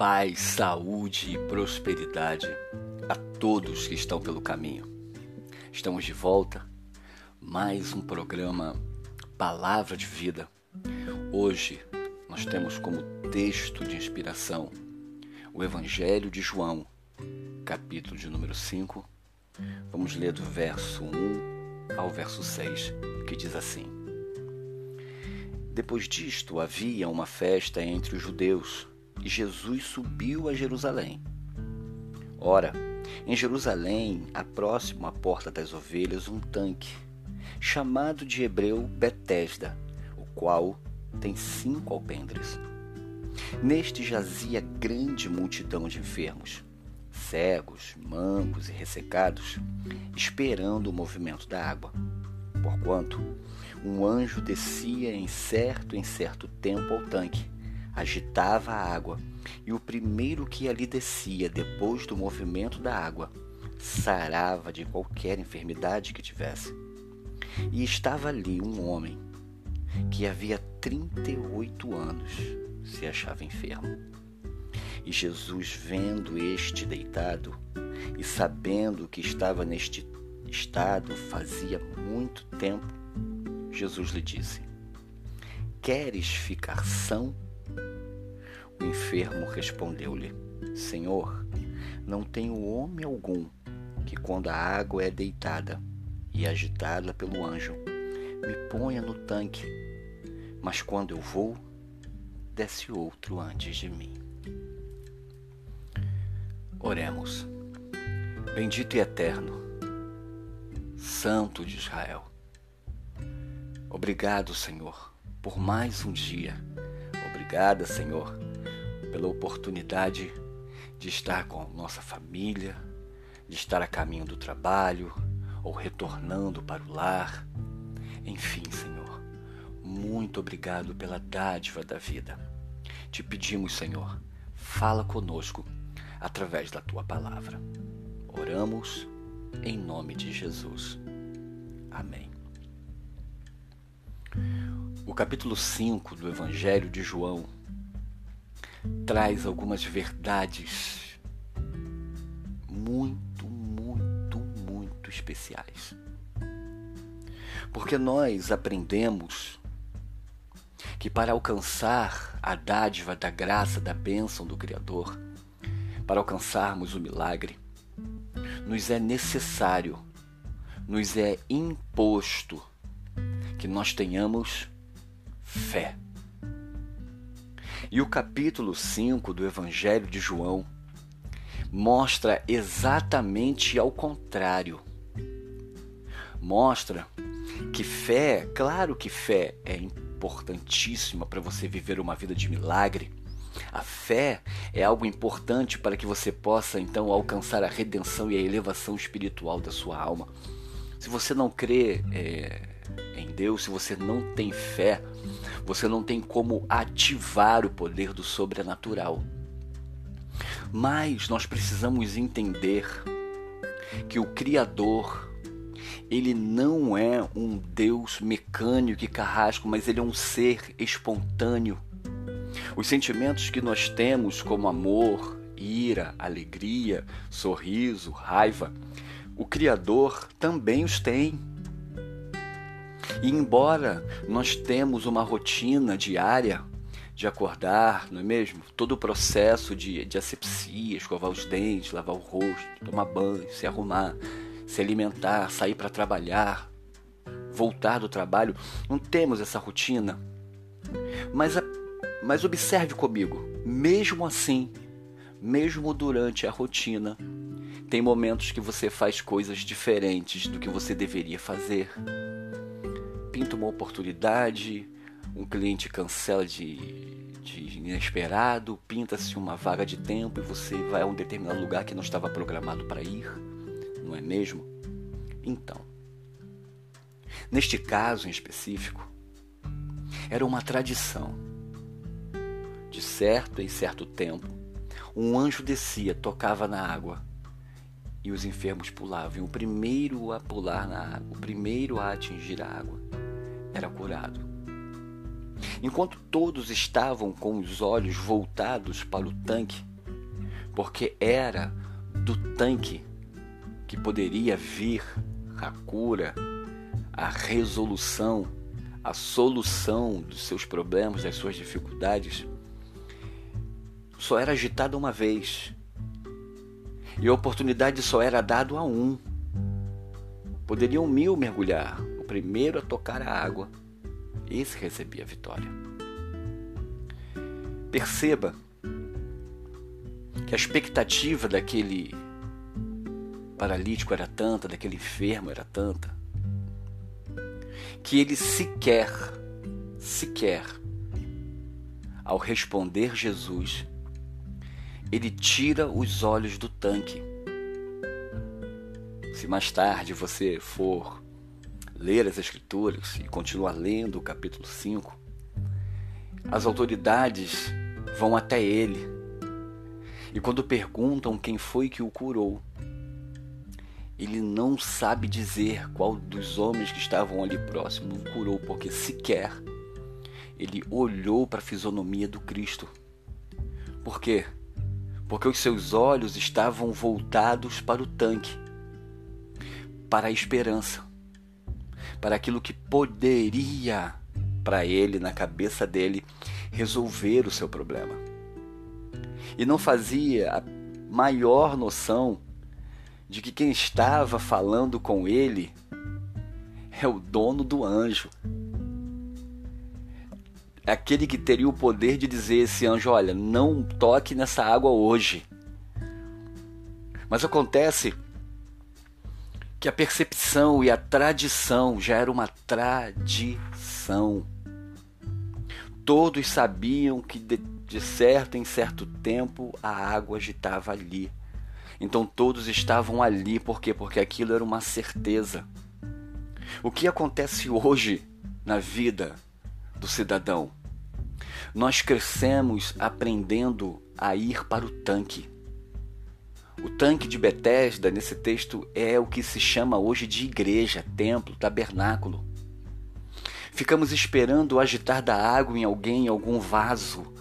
paz, saúde e prosperidade a todos que estão pelo caminho. Estamos de volta, mais um programa Palavra de Vida. Hoje nós temos como texto de inspiração o Evangelho de João, capítulo de número 5. Vamos ler do verso 1 ao verso 6, que diz assim: Depois disto havia uma festa entre os judeus Jesus subiu a Jerusalém. Ora, em Jerusalém, há próximo à porta das ovelhas, um tanque, chamado de hebreu Betesda, o qual tem cinco alpendres. Neste jazia grande multidão de enfermos, cegos, mancos e ressecados, esperando o movimento da água. Porquanto, um anjo descia em certo em certo tempo ao tanque agitava a água, e o primeiro que ali descia depois do movimento da água sarava de qualquer enfermidade que tivesse. E estava ali um homem que havia 38 anos se achava enfermo. E Jesus, vendo este deitado e sabendo que estava neste estado fazia muito tempo, Jesus lhe disse: Queres ficar são? O enfermo respondeu-lhe: Senhor, não tenho homem algum que, quando a água é deitada e agitada pelo anjo, me ponha no tanque, mas quando eu vou, desce outro antes de mim. Oremos. Bendito e eterno, Santo de Israel. Obrigado, Senhor, por mais um dia. Obrigada, Senhor, pela oportunidade de estar com nossa família, de estar a caminho do trabalho ou retornando para o lar. Enfim, Senhor, muito obrigado pela dádiva da vida. Te pedimos, Senhor, fala conosco através da tua palavra. Oramos em nome de Jesus. Amém. O capítulo 5 do Evangelho de João traz algumas verdades muito, muito, muito especiais. Porque nós aprendemos que para alcançar a dádiva da graça, da bênção do Criador, para alcançarmos o milagre, nos é necessário, nos é imposto que nós tenhamos fé. E o capítulo 5 do Evangelho de João mostra exatamente ao contrário. Mostra que fé, claro que fé é importantíssima para você viver uma vida de milagre. A fé é algo importante para que você possa então alcançar a redenção e a elevação espiritual da sua alma. Se você não crê é, Deus, se você não tem fé, você não tem como ativar o poder do sobrenatural. Mas nós precisamos entender que o Criador, ele não é um Deus mecânico e carrasco, mas ele é um ser espontâneo. Os sentimentos que nós temos, como amor, ira, alegria, sorriso, raiva, o Criador também os tem. E embora nós temos uma rotina diária de acordar, não é mesmo? Todo o processo de, de asepsia, escovar os dentes, lavar o rosto, tomar banho, se arrumar, se alimentar, sair para trabalhar, voltar do trabalho, não temos essa rotina. Mas, mas observe comigo, mesmo assim, mesmo durante a rotina, tem momentos que você faz coisas diferentes do que você deveria fazer pinta uma oportunidade, um cliente cancela de, de inesperado, pinta-se uma vaga de tempo e você vai a um determinado lugar que não estava programado para ir, não é mesmo? Então, neste caso em específico, era uma tradição. De certo em certo tempo, um anjo descia, tocava na água e os enfermos pulavam. E o primeiro a pular na água, o primeiro a atingir a água, era curado. Enquanto todos estavam com os olhos voltados para o tanque, porque era do tanque que poderia vir a cura, a resolução, a solução dos seus problemas, das suas dificuldades, só era agitada uma vez. E a oportunidade só era dada a um. Poderiam mil mergulhar, primeiro a tocar a água, esse recebia a vitória. Perceba que a expectativa daquele paralítico era tanta, daquele enfermo era tanta, que ele sequer, sequer, ao responder Jesus, ele tira os olhos do tanque. Se mais tarde você for ler as Escrituras e continuar lendo o capítulo 5, as autoridades vão até ele e quando perguntam quem foi que o curou, ele não sabe dizer qual dos homens que estavam ali próximo o curou, porque sequer ele olhou para a fisionomia do Cristo. Por quê? Porque os seus olhos estavam voltados para o tanque, para a esperança, para aquilo que poderia para ele, na cabeça dele, resolver o seu problema. E não fazia a maior noção de que quem estava falando com ele é o dono do anjo. Aquele que teria o poder de dizer esse anjo: Olha, não toque nessa água hoje. Mas acontece que a percepção e a tradição já era uma tradição. Todos sabiam que de, de certo em certo tempo a água agitava ali. Então todos estavam ali, por quê? Porque aquilo era uma certeza. O que acontece hoje na vida do cidadão? Nós crescemos aprendendo a ir para o tanque. O tanque de Betesda, nesse texto, é o que se chama hoje de igreja, templo, tabernáculo. Ficamos esperando o agitar da água em alguém, em algum vaso,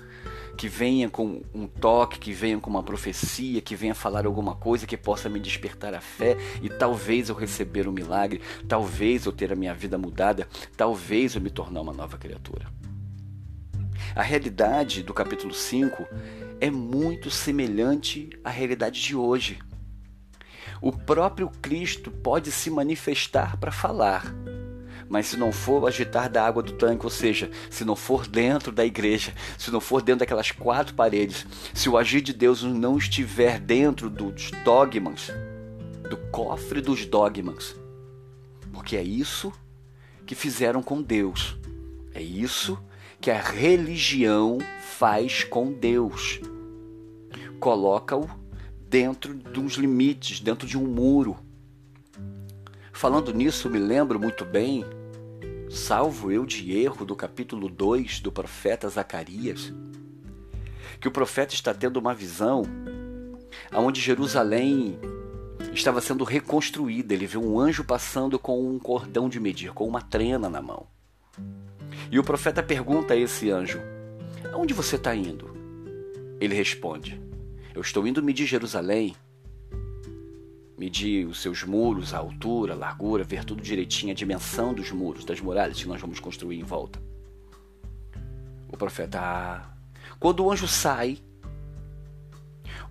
que venha com um toque, que venha com uma profecia, que venha falar alguma coisa que possa me despertar a fé e talvez eu receber um milagre, talvez eu ter a minha vida mudada, talvez eu me tornar uma nova criatura. A realidade do capítulo 5 é muito semelhante à realidade de hoje. O próprio Cristo pode se manifestar para falar, mas se não for agitar da água do tanque, ou seja, se não for dentro da igreja, se não for dentro daquelas quatro paredes, se o agir de Deus não estiver dentro dos dogmas, do cofre dos dogmas, porque é isso que fizeram com Deus, é isso que a religião faz com Deus. Coloca-o dentro de uns limites, dentro de um muro. Falando nisso, me lembro muito bem salvo eu de erro, do capítulo 2 do profeta Zacarias, que o profeta está tendo uma visão onde Jerusalém estava sendo reconstruída. Ele vê um anjo passando com um cordão de medir, com uma trena na mão. E o profeta pergunta a esse anjo: Aonde você está indo? Ele responde: Eu estou indo medir Jerusalém medir os seus muros, a altura, a largura, ver tudo direitinho, a dimensão dos muros, das muralhas que nós vamos construir em volta. O profeta, ah. quando o anjo sai,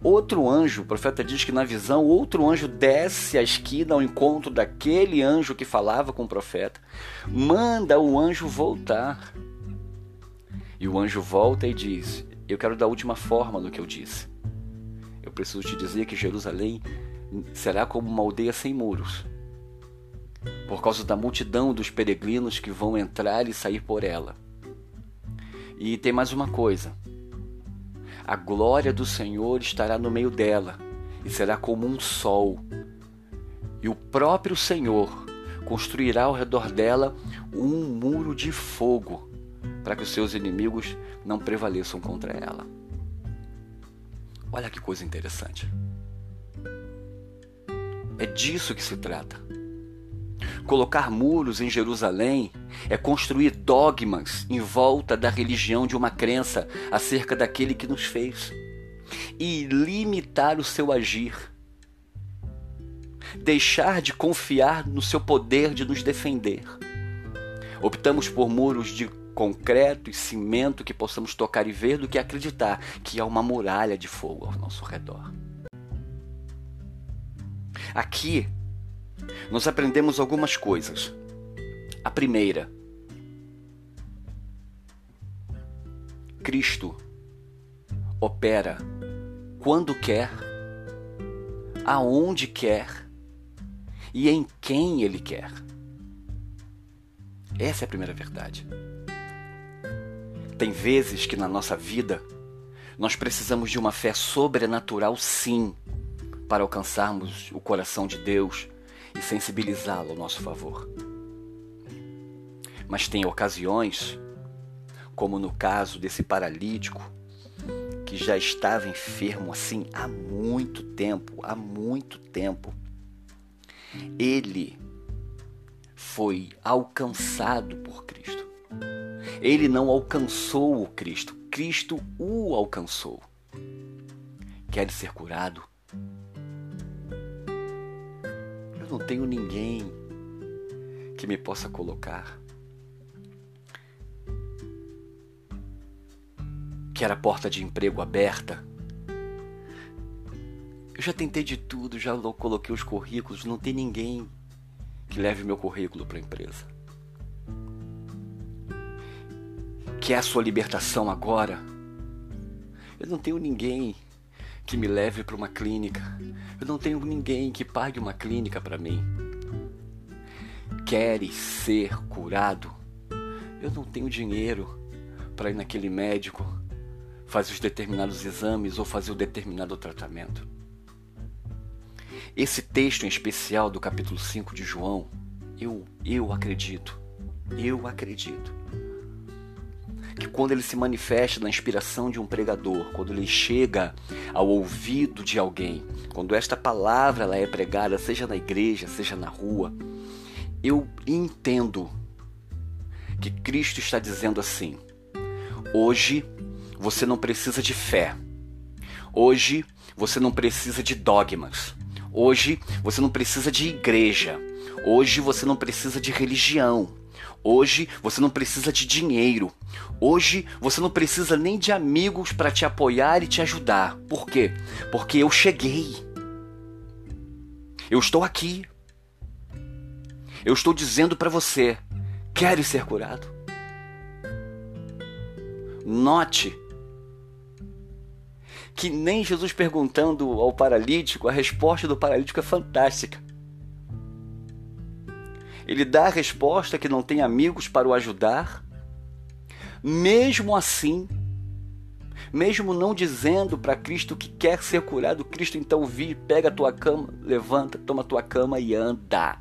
outro anjo, o profeta diz que na visão, outro anjo desce a esquina ao encontro daquele anjo que falava com o profeta, manda o anjo voltar. E o anjo volta e diz: Eu quero dar a última forma no que eu disse. Preciso te dizer que Jerusalém será como uma aldeia sem muros, por causa da multidão dos peregrinos que vão entrar e sair por ela. E tem mais uma coisa: a glória do Senhor estará no meio dela e será como um sol, e o próprio Senhor construirá ao redor dela um muro de fogo para que os seus inimigos não prevaleçam contra ela. Olha que coisa interessante. É disso que se trata. Colocar muros em Jerusalém é construir dogmas em volta da religião de uma crença acerca daquele que nos fez. e limitar o seu agir. Deixar de confiar no seu poder de nos defender. Optamos por muros de concreto e cimento que possamos tocar e ver do que acreditar que há uma muralha de fogo ao nosso redor. Aqui, nós aprendemos algumas coisas. A primeira, Cristo opera quando quer, aonde quer e em quem Ele quer. Essa é a primeira verdade. Tem vezes que na nossa vida nós precisamos de uma fé sobrenatural, sim, para alcançarmos o coração de Deus e sensibilizá-lo ao nosso favor. Mas tem ocasiões, como no caso desse paralítico, que já estava enfermo assim há muito tempo, há muito tempo. Ele foi alcançado por Cristo. Ele não alcançou o Cristo, Cristo o alcançou. Quer ser curado? Eu não tenho ninguém que me possa colocar. Quer a porta de emprego aberta? Eu já tentei de tudo, já coloquei os currículos, não tem ninguém que leve meu currículo para a empresa. Que é a sua libertação agora. Eu não tenho ninguém que me leve para uma clínica. Eu não tenho ninguém que pague uma clínica para mim. Queres ser curado? Eu não tenho dinheiro para ir naquele médico, fazer os determinados exames ou fazer o determinado tratamento. Esse texto em especial do capítulo 5 de João, eu, eu acredito, eu acredito que quando ele se manifesta na inspiração de um pregador, quando ele chega ao ouvido de alguém, quando esta palavra ela é pregada, seja na igreja, seja na rua, eu entendo que Cristo está dizendo assim: hoje você não precisa de fé, hoje você não precisa de dogmas, hoje você não precisa de igreja, hoje você não precisa de religião. Hoje você não precisa de dinheiro. Hoje você não precisa nem de amigos para te apoiar e te ajudar. Por quê? Porque eu cheguei. Eu estou aqui. Eu estou dizendo para você: quer ser curado? Note que nem Jesus perguntando ao paralítico, a resposta do paralítico é fantástica. Ele dá a resposta que não tem amigos para o ajudar. Mesmo assim, mesmo não dizendo para Cristo que quer ser curado, Cristo então vi, pega a tua cama, levanta, toma a tua cama e anda.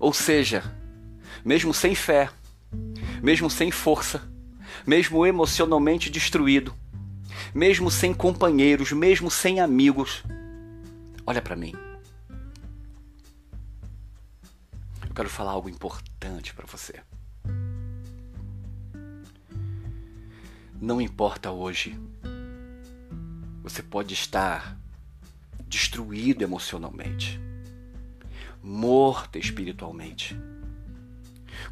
Ou seja, mesmo sem fé, mesmo sem força, mesmo emocionalmente destruído, mesmo sem companheiros, mesmo sem amigos, olha para mim. Eu quero falar algo importante para você. Não importa hoje, você pode estar destruído emocionalmente, morto espiritualmente,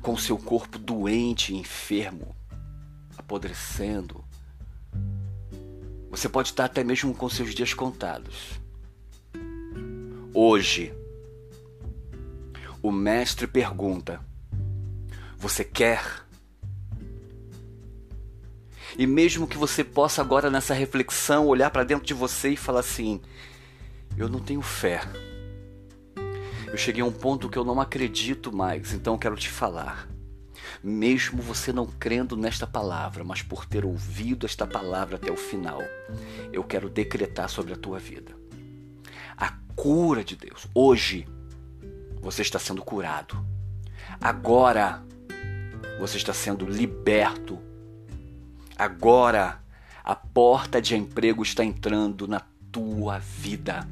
com seu corpo doente enfermo, apodrecendo. Você pode estar até mesmo com seus dias contados. Hoje, o mestre pergunta: Você quer? E mesmo que você possa agora nessa reflexão olhar para dentro de você e falar assim: Eu não tenho fé. Eu cheguei a um ponto que eu não acredito mais, então quero te falar. Mesmo você não crendo nesta palavra, mas por ter ouvido esta palavra até o final, eu quero decretar sobre a tua vida a cura de Deus. Hoje, você está sendo curado. Agora você está sendo liberto. Agora a porta de emprego está entrando na tua vida.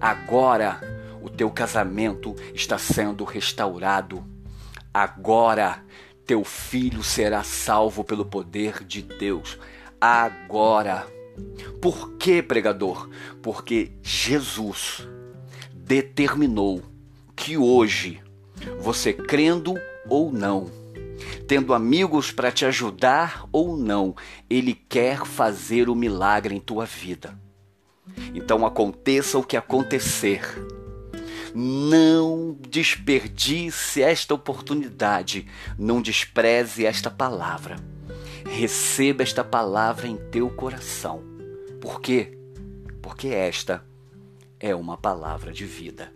Agora o teu casamento está sendo restaurado. Agora teu filho será salvo pelo poder de Deus. agora. Por que, pregador? Porque Jesus determinou que hoje, você crendo ou não, tendo amigos para te ajudar ou não, Ele quer fazer o milagre em tua vida. Então aconteça o que acontecer. Não desperdice esta oportunidade, não despreze esta palavra. Receba esta palavra em teu coração. Por quê? Porque esta é uma palavra de vida.